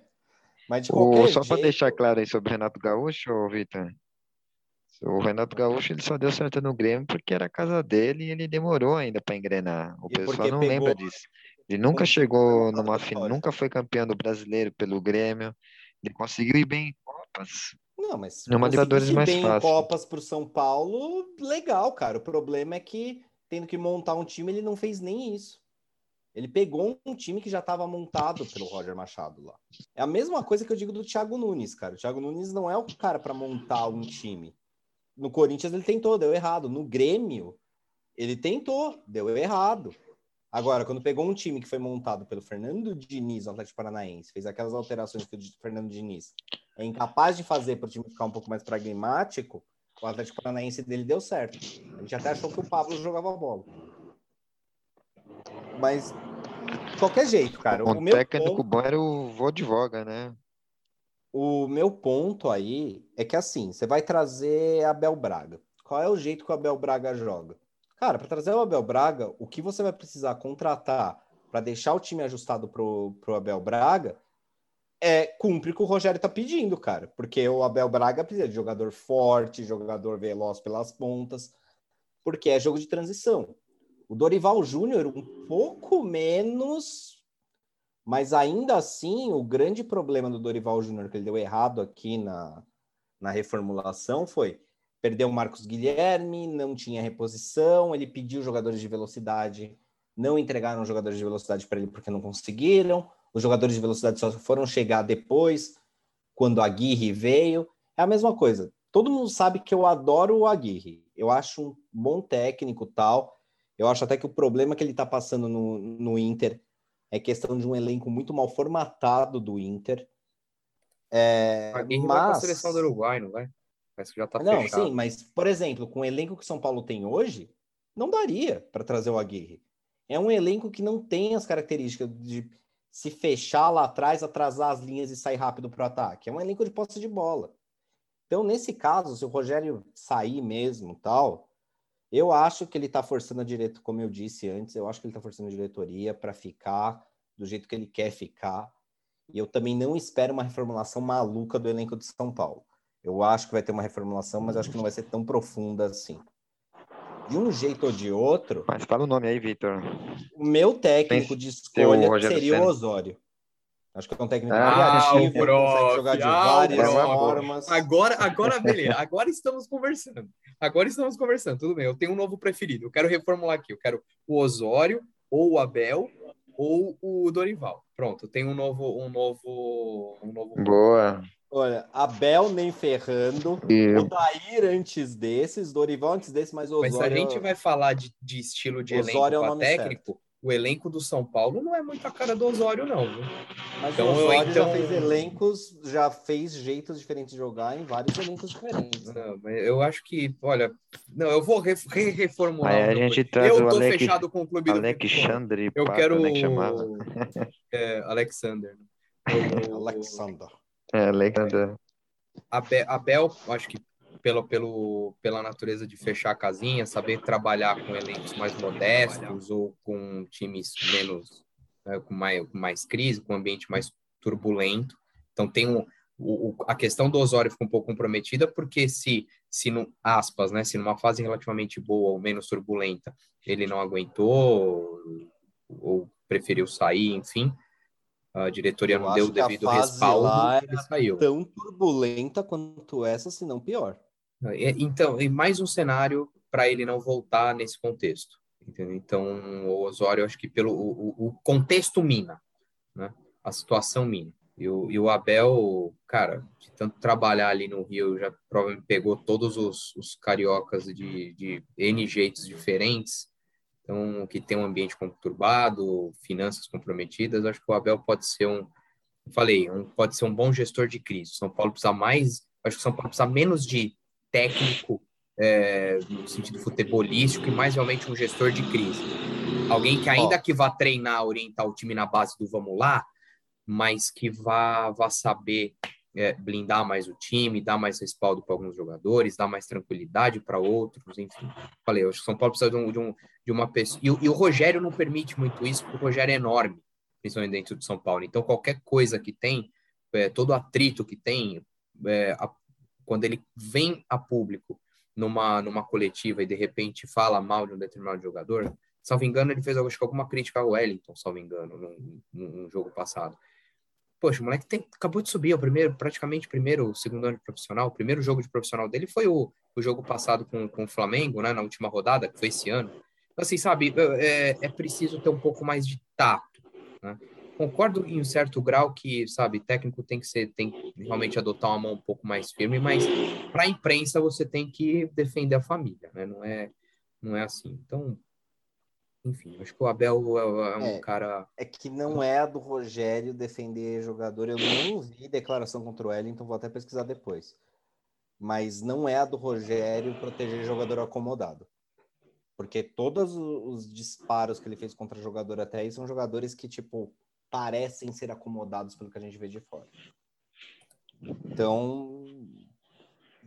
Mas de qualquer Só jeito... para deixar claro aí sobre o Renato Gaúcho, Vitor. O Renato Gaúcho ele só deu certo no Grêmio porque era a casa dele e ele demorou ainda para engrenar. O e pessoal não pegou... lembra disso. Ele nunca chegou numa final, nunca foi campeão do brasileiro pelo Grêmio. Ele conseguiu ir bem em Copas, não, mas Numa Libertadores mais bem fácil. Copas para o São Paulo, legal, cara. O problema é que tendo que montar um time, ele não fez nem isso. Ele pegou um time que já estava montado pelo Roger Machado lá. É a mesma coisa que eu digo do Thiago Nunes, cara. O Thiago Nunes não é o cara para montar um time. No Corinthians ele tentou, deu errado. No Grêmio, ele tentou, deu errado. Agora, quando pegou um time que foi montado pelo Fernando Diniz, no Atlético Paranaense, fez aquelas alterações que o Fernando Diniz é incapaz de fazer para o time ficar um pouco mais pragmático, o Atlético Paranaense dele deu certo. A gente até achou que o Pablo jogava bola. Mas, de qualquer jeito, cara. O, o técnico ponto, bom era o Vodvoga, né? O meu ponto aí é que, assim, você vai trazer Abel Braga. Qual é o jeito que o Abel Braga joga? Cara, para trazer o Abel Braga, o que você vai precisar contratar para deixar o time ajustado pro, pro Abel Braga é cumpre o que o Rogério tá pedindo, cara. Porque o Abel Braga precisa de jogador forte, jogador veloz pelas pontas, porque é jogo de transição. O Dorival Júnior, um pouco menos, mas ainda assim, o grande problema do Dorival Júnior que ele deu errado aqui na, na reformulação foi perdeu o Marcos Guilherme, não tinha reposição, ele pediu jogadores de velocidade, não entregaram jogadores de velocidade para ele porque não conseguiram. Os jogadores de velocidade só foram chegar depois, quando a Aguirre veio. É a mesma coisa. Todo mundo sabe que eu adoro o Aguirre. Eu acho um bom técnico tal. Eu acho até que o problema que ele está passando no, no Inter é questão de um elenco muito mal formatado do Inter. É, Aguirre mas... vai para a seleção do Uruguai, não vai? Parece que já tá Não, fechado. sim, mas, por exemplo, com o elenco que São Paulo tem hoje, não daria para trazer o Aguirre. É um elenco que não tem as características de se fechar lá atrás, atrasar as linhas e sair rápido para o ataque. É um elenco de posse de bola. Então, nesse caso, se o Rogério sair mesmo tal, eu acho que ele está forçando a direito, como eu disse antes, eu acho que ele está forçando a diretoria para ficar do jeito que ele quer ficar. E eu também não espero uma reformulação maluca do elenco de São Paulo. Eu acho que vai ter uma reformulação, mas acho que não vai ser tão profunda assim. De um jeito ou de outro. Mas fala o nome aí, Vitor. O meu técnico de escolha o seria o Osório. Acho que é um técnico ah, criativo, consegue jogar de ah, várias formas. Agora, agora, beleza. Agora estamos conversando. Agora estamos conversando. Tudo bem. Eu tenho um novo preferido. Eu quero reformular aqui. Eu quero o Osório, ou o Abel, ou o Dorival. Pronto. Eu tenho um novo, um novo, um novo. Boa. Olha, Abel nem ferrando, e... o Dair antes desses, Dorival antes desses, mas o Osório... Mas se a gente vai falar de, de estilo de Osório elenco é técnico, certo. o elenco do São Paulo não é muito a cara do Osório, não. Viu? Mas então, o Osório então... já fez elencos, já fez jeitos diferentes de jogar em vários elencos diferentes. Não, mas eu acho que, olha, não, eu vou re reformular. Aí a gente traz eu tô Alec... fechado com o clube Alexandre do Eu quero... É, Alexander. O... Alexander. É, Alexander. Abel, Abel, acho que pelo, pelo, pela natureza de fechar a casinha, saber trabalhar com elencos mais modestos ou com times menos, né, com, mais, com mais crise, com ambiente mais turbulento. Então tem um, o, a questão do Osório fica um pouco comprometida, porque se, se no, aspas, né, se numa fase relativamente boa ou menos turbulenta, ele não aguentou ou preferiu sair, enfim, a diretoria eu não deu o devido respaldo, ele saiu. Tão turbulenta quanto essa, se não pior. É, então, e mais um cenário para ele não voltar nesse contexto. Entendeu? Então, o Osório, acho que pelo o, o contexto mina, né? a situação mina. E o, e o Abel, cara, de tanto trabalhar ali no Rio, já provavelmente pegou todos os, os cariocas de, de N jeitos diferentes então, que tem um ambiente conturbado, finanças comprometidas, acho que o Abel pode ser um, falei, um, pode ser um bom gestor de crise. São Paulo precisa mais, acho que São Paulo precisa menos de técnico é, no sentido futebolístico e mais realmente um gestor de crise. Alguém que ainda oh. que vá treinar, orientar o time na base do vamos lá, mas que vá, vá saber é, blindar mais o time, dar mais respaldo para alguns jogadores, dar mais tranquilidade para outros, enfim. Falei, eu acho que o São Paulo precisa de, um, de, um, de uma pessoa. E, e, o Rogério não permite muito isso, porque o Rogério é enorme, principalmente dentro de São Paulo. Então, qualquer coisa que tem, é, todo atrito que tem, é, a, quando ele vem a público numa, numa coletiva e de repente fala mal de um determinado jogador, salvo engano, ele fez acho que alguma crítica ao Wellington, salvo engano, num, num jogo passado. Poxa, o moleque tem, acabou de subir, é o primeiro, praticamente primeiro, segundo ano de profissional. O primeiro jogo de profissional dele foi o, o jogo passado com, com o Flamengo, né, na última rodada, que foi esse ano. Então, assim, sabe, é, é preciso ter um pouco mais de tato, né? Concordo em um certo grau que, sabe, técnico tem que ser, tem que realmente adotar uma mão um pouco mais firme, mas para a imprensa você tem que defender a família, né? Não é, não é assim. Então, enfim, acho que o Abel é, é um É. cara. É que não é a do Rogério defender jogador. Eu não vi declaração contra o Wellington, vou até pesquisar depois. Mas não é a do Rogério proteger jogador acomodado. Porque todos os disparos que ele fez contra jogador até aí são jogadores que, tipo, parecem ser acomodados pelo que a gente vê de fora. Então,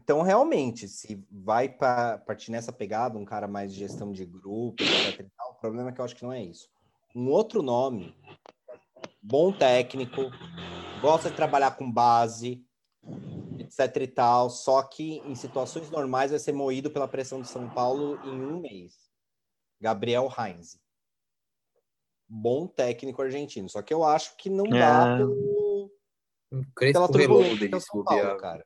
então realmente, se vai para partir nessa pegada, um cara mais de gestão de grupo, etc. e tal, o problema é que eu acho que não é isso. Um outro nome, bom técnico, gosta de trabalhar com base, etc e tal, só que em situações normais vai ser moído pela pressão de São Paulo em um mês. Gabriel Heinz. Bom técnico argentino, só que eu acho que não dá É. pelo, Um pela turbulência que é São Paulo, cara.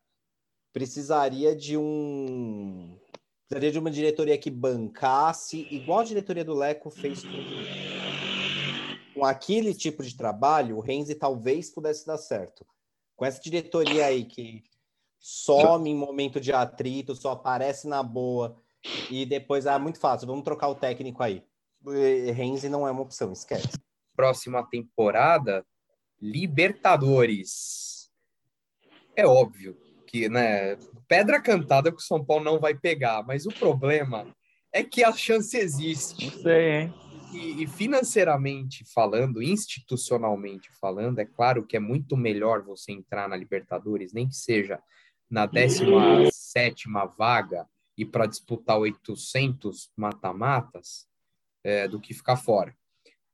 Precisaria de um precisaria de uma diretoria que bancasse, igual a diretoria do Leco fez com, com aquele tipo de trabalho, o Renzi talvez pudesse dar certo. Com essa diretoria aí que some em momento de atrito, só aparece na boa e depois ah, muito fácil, vamos trocar o técnico aí. Renzi não é uma opção, esquece. Próxima temporada, Libertadores. É óbvio que, né? Pedra cantada que o São Paulo não vai pegar, mas o problema é que a chance existe. Não sei, hein? E, e financeiramente falando, institucionalmente falando, é claro que é muito melhor você entrar na Libertadores, nem que seja na 17 vaga e para disputar 800 mata-matas, é, do que ficar fora.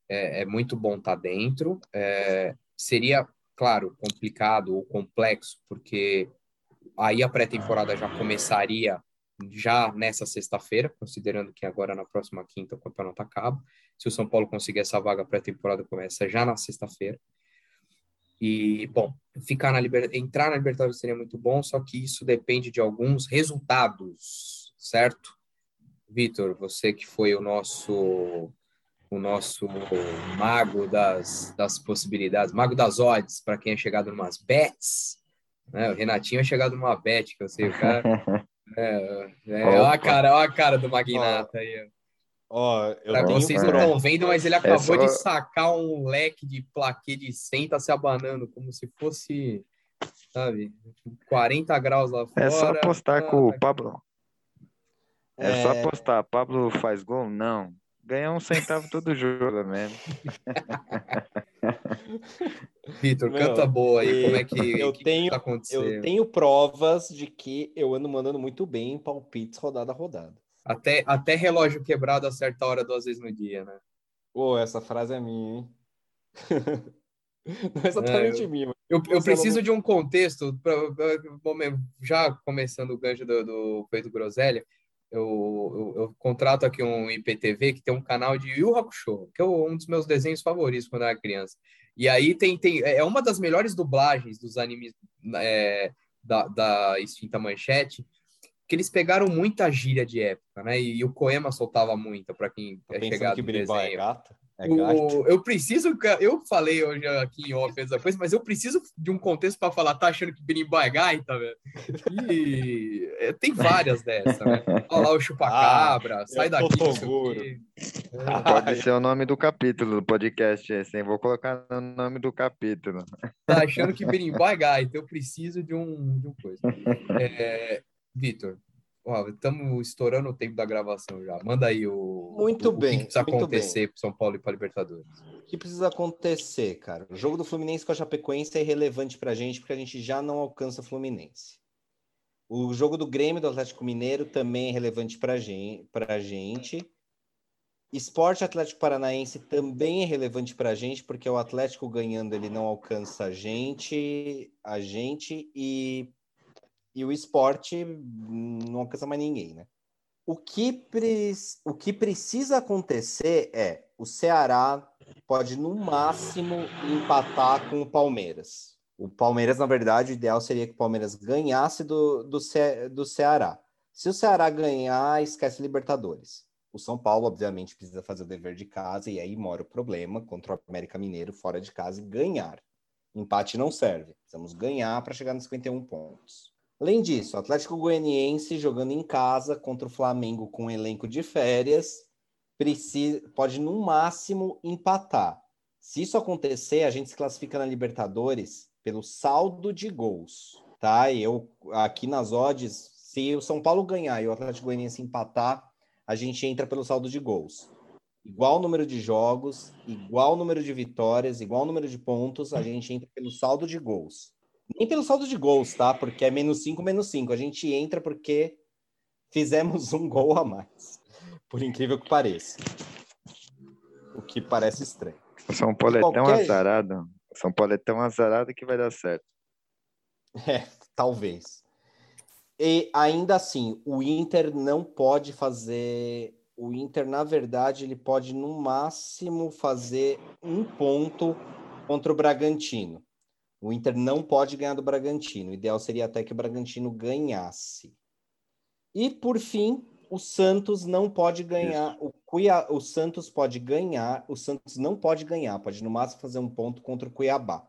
É, é muito bom estar dentro. É, seria, claro, complicado ou complexo, porque aí a pré-temporada já começaria já nessa sexta-feira, considerando que agora na próxima quinta o campeonato acaba. Se o São Paulo conseguir essa vaga pré-temporada, começa já na sexta-feira. E, bom, ficar na liber... entrar na Libertadores seria muito bom, só que isso depende de alguns resultados, certo? Vitor, você que foi o nosso o nosso mago das, das possibilidades, mago das odds, para quem é chegado em umas bets, né? O Renatinho é chegado numa bet, que eu sei, o cara. É, é, ó a Opa. cara, ó a cara do Magnata aí. ó. Eu Pra tenho vocês não estão vendo, mas ele acabou só- de sacar um leque de plaquê de 100, tá se abanando, como se fosse, sabe, 40 graus lá fora. É só apostar Ah, com o tá- Pablo. É só É. apostar. Pablo faz gol? Não. Ganha um centavo todo jogo mesmo. Vitor, canta boa aí, como é que, eu que que tenho- tá acontecendo? Eu tenho provas de que eu ando mandando muito bem em palpites rodada a rodada. Até, até relógio quebrado acerta a hora duas vezes no dia, né? Ô, essa frase é minha, hein? Não é exatamente É, eu- minha, mas Eu, eu preciso de um contexto, pra, pra- já começando o gancho do, do Pedro Groselha, eu, eu, eu contrato aqui um IPTV que tem um canal de Yu Hakusho, que é um dos meus desenhos favoritos quando eu era criança. E aí tem, tem é uma das melhores dublagens dos animes é, da, da extinta manchete, que eles pegaram muita gíria de época, né? E, o Koema soltava muita para quem é chegado que é desenho. gata. É O- eu preciso, eu falei hoje aqui em off essa coisa, mas eu preciso de um contexto para falar, tá achando que berimbau é gaita, velho? E é, tem várias dessas, né? Olha lá o chupacabra, sai Ah, eu daqui, o. Pode ser o nome do capítulo do podcast esse, hein? Vou colocar no nome do capítulo. Tá achando que berimbau é gaita, eu preciso de um, de um coisa. É, Vitor, estamos estourando o tempo da gravação já. Manda aí o, Muito o, o bem, que precisa acontecer para São Paulo e para Libertadores. O que precisa acontecer, cara? O jogo do Fluminense com a Chapecoense é irrelevante pra gente, porque a gente já não alcança o Fluminense. O jogo do Grêmio do Atlético Mineiro também é relevante pra gente. Pra gente. Esporte Atlético Paranaense também é relevante pra gente, porque o Atlético ganhando ele não alcança a gente, a gente e, e o esporte não alcança mais ninguém, né? O que, pre- o que precisa acontecer é o Ceará pode, no máximo, empatar com o Palmeiras. O Palmeiras, na verdade, o ideal seria que o Palmeiras ganhasse do, do, Ce- do Ceará. Se o Ceará ganhar, esquece Libertadores. O São Paulo, obviamente, precisa fazer o dever de casa, e aí mora o problema contra o América Mineiro fora de casa e ganhar. Empate não serve. Precisamos ganhar para chegar nos 51 pontos. Além disso, o Atlético Goianiense jogando em casa contra o Flamengo com um elenco de férias precisa, pode no máximo empatar. Se isso acontecer, a gente se classifica na Libertadores pelo saldo de gols, tá? Eu aqui nas odds, se o São Paulo ganhar e o Atlético Goianiense empatar, a gente entra pelo saldo de gols. Igual número de jogos, igual número de vitórias, igual número de pontos, a gente entra pelo saldo de gols. Nem pelo saldo de gols, tá? Porque é menos 5, menos 5. A gente entra porque fizemos um gol a mais. Por incrível que pareça. O que parece estranho. São Paulo é tão azarado. São Paulo é tão azarado que vai dar certo. É, talvez. E ainda assim, o Inter não pode fazer. O Inter, na verdade, ele pode no máximo fazer um ponto contra o Bragantino. O Inter não pode ganhar do Bragantino. O ideal seria até que o Bragantino ganhasse. E por fim, o Santos não pode ganhar. O, Cuiá, o Santos pode ganhar, o Santos não pode ganhar, pode no máximo fazer um ponto contra o Cuiabá.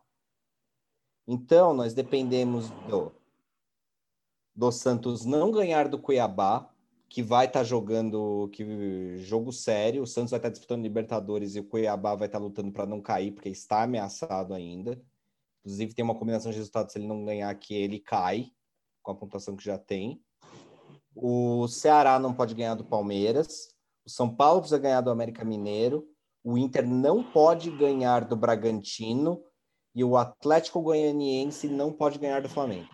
Então, nós dependemos do, do Santos não ganhar do Cuiabá, que vai estar tá jogando que jogo sério. O Santos vai estar tá disputando Libertadores e o Cuiabá vai estar tá lutando para não cair, porque está ameaçado ainda. Inclusive, tem uma combinação de resultados: se ele não ganhar aqui, ele cai com a pontuação que já tem. O Ceará não pode ganhar do Palmeiras. O São Paulo precisa ganhar do América Mineiro. O Inter não pode ganhar do Bragantino. E o Atlético Goianiense não pode ganhar do Flamengo.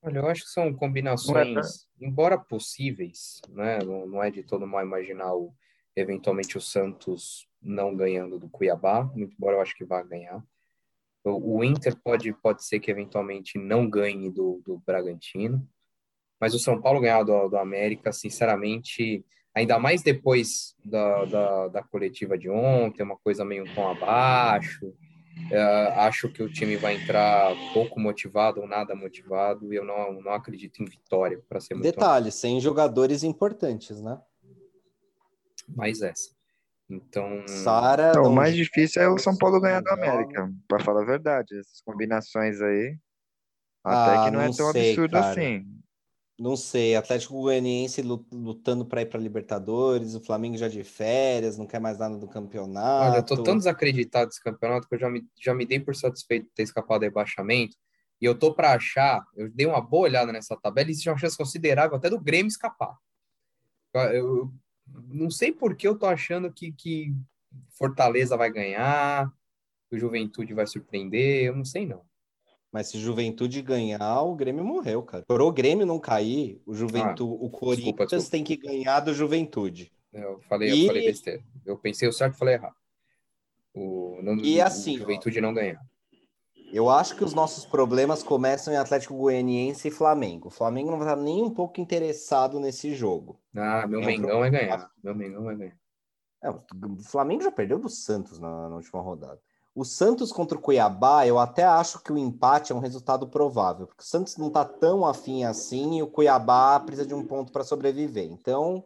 Olha, eu acho que são combinações, embora possíveis, né? Não, é de todo mal imaginar o, eventualmente o Santos não ganhando do Cuiabá, muito embora eu acho que vá ganhar. O, Inter pode, pode ser que eventualmente não ganhe do, do Bragantino. Mas o São Paulo ganhar do, do América, sinceramente, ainda mais depois da, da, da coletiva de ontem, uma coisa meio um tom abaixo. É, acho que o time vai entrar pouco motivado ou nada motivado e eu não, não acredito em vitória para ser muito Detalhe, sem jogadores importantes, né? Mais essa. Então. Sara. Não, o mais difícil é o São Paulo ganhar do América, para falar a verdade. Essas combinações aí. Até ah, que não, é não é tão sei, absurdo cara. assim. Não sei, Atlético Goianiense lutando para ir para Libertadores, o Flamengo já de férias, não quer mais nada do campeonato. Olha, eu tô tão desacreditado desse campeonato que eu já me, já me dei por satisfeito de ter escapado do rebaixamento. E eu tô para achar, eu dei uma boa olhada nessa tabela e existe uma chance considerável até do Grêmio escapar. Eu, eu não sei por que eu tô achando que, que Fortaleza vai ganhar, que o Juventude vai surpreender, eu não sei não. Mas se Juventude ganhar, o Grêmio morreu, cara. Por o Grêmio não cair, o Juventude, ah, o Corinthians desculpa, desculpa. tem que ganhar do Juventude. Eu falei, e... eu falei besteira. Eu pensei o certo e falei errado. O, não, e assim, o Juventude ó, não ganhar. Eu acho que os nossos problemas começam em Atlético Goianiense e Flamengo. O Flamengo não vai estar nem um pouco interessado nesse jogo. Ah, meu é Mengão vai ganhar. Meu Mengão vai ganhar. É, o Flamengo já perdeu do Santos na, na última rodada. O Santos contra o Cuiabá, eu até acho que o empate é um resultado provável, porque o Santos não está tão afim assim e o Cuiabá precisa de um ponto para sobreviver. Então,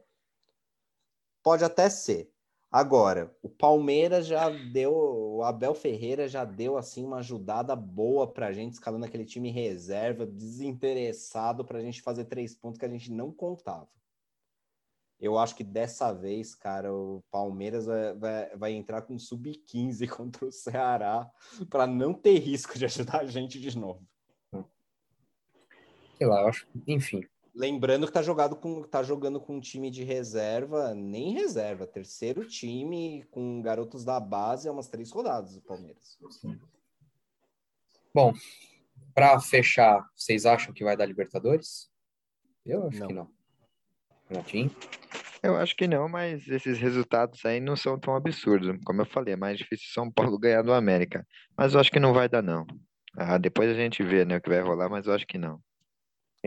pode até ser. Agora, o Palmeiras já deu, o Abel Ferreira já deu assim uma ajudada boa para a gente, escalando aquele time reserva, desinteressado para a gente fazer três pontos que a gente não contava. Eu acho que dessa vez, cara, o Palmeiras vai, vai, vai entrar com sub-15 contra o Ceará para não ter risco de ajudar a gente de novo. Sei lá, eu acho, enfim. Lembrando que tá, jogado com, tá jogando com um time de reserva, nem reserva, terceiro time com garotos da base, é umas três rodadas o Palmeiras. Bom, para fechar, vocês acham que vai dar Libertadores? Eu acho não. que não. Renatinho? Eu acho que não, mas esses resultados aí não são tão absurdos. Como eu falei, é mais difícil São Paulo ganhar do América. Mas eu acho que não vai dar, não. Ah, depois a gente vê né, o que vai rolar, mas eu acho que não.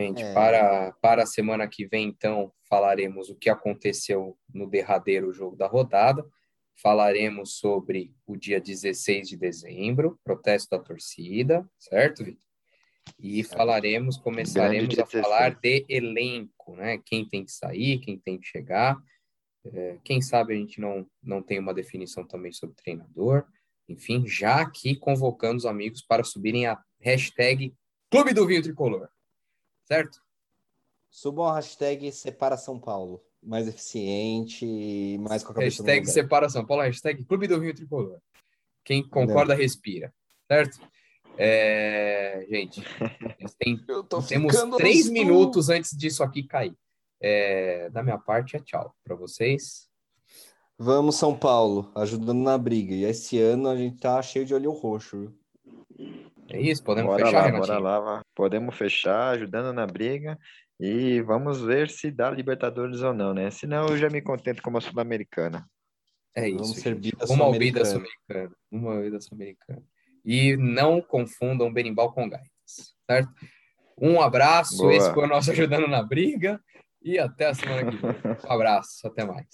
Gente, é... para, para a semana que vem, então, falaremos o que aconteceu no derradeiro jogo da rodada. Falaremos sobre o dia 16 de dezembro, protesto da torcida, certo, Vitor? E falaremos, começaremos a falar de elenco, né? Quem tem que sair, quem tem que chegar. É, quem sabe a gente não, não tem uma definição também sobre treinador. Enfim, já aqui convocando os amigos para subirem a hashtag Clube do Vinho Tricolor. Certo? Subam a hashtag Separa São Paulo. mais eficiente e mais com a cabeça Hashtag separação. Paulo, hashtag Clube do Rio Tricolor. Quem concorda, Não. respira. Certo? É... Gente, tem... temos três minutos antes disso aqui cair. É... Da minha parte, é tchau para vocês. Vamos, São Paulo, ajudando na briga. E esse ano a gente tá cheio de olho roxo. É isso, podemos bora fechar, lá, Bora lá, podemos fechar, ajudando na briga. E vamos ver se dá Libertadores ou não, né? Senão eu já me contento com a Sul-Americana. É isso. Vamos ser uma vida sul-americana. Uma vida sul-americana. E não confundam berimbau com gaitas, certo? Um abraço, Boa. esse foi o nosso Ajudando na Briga. E até a semana que vem. Um abraço, até mais.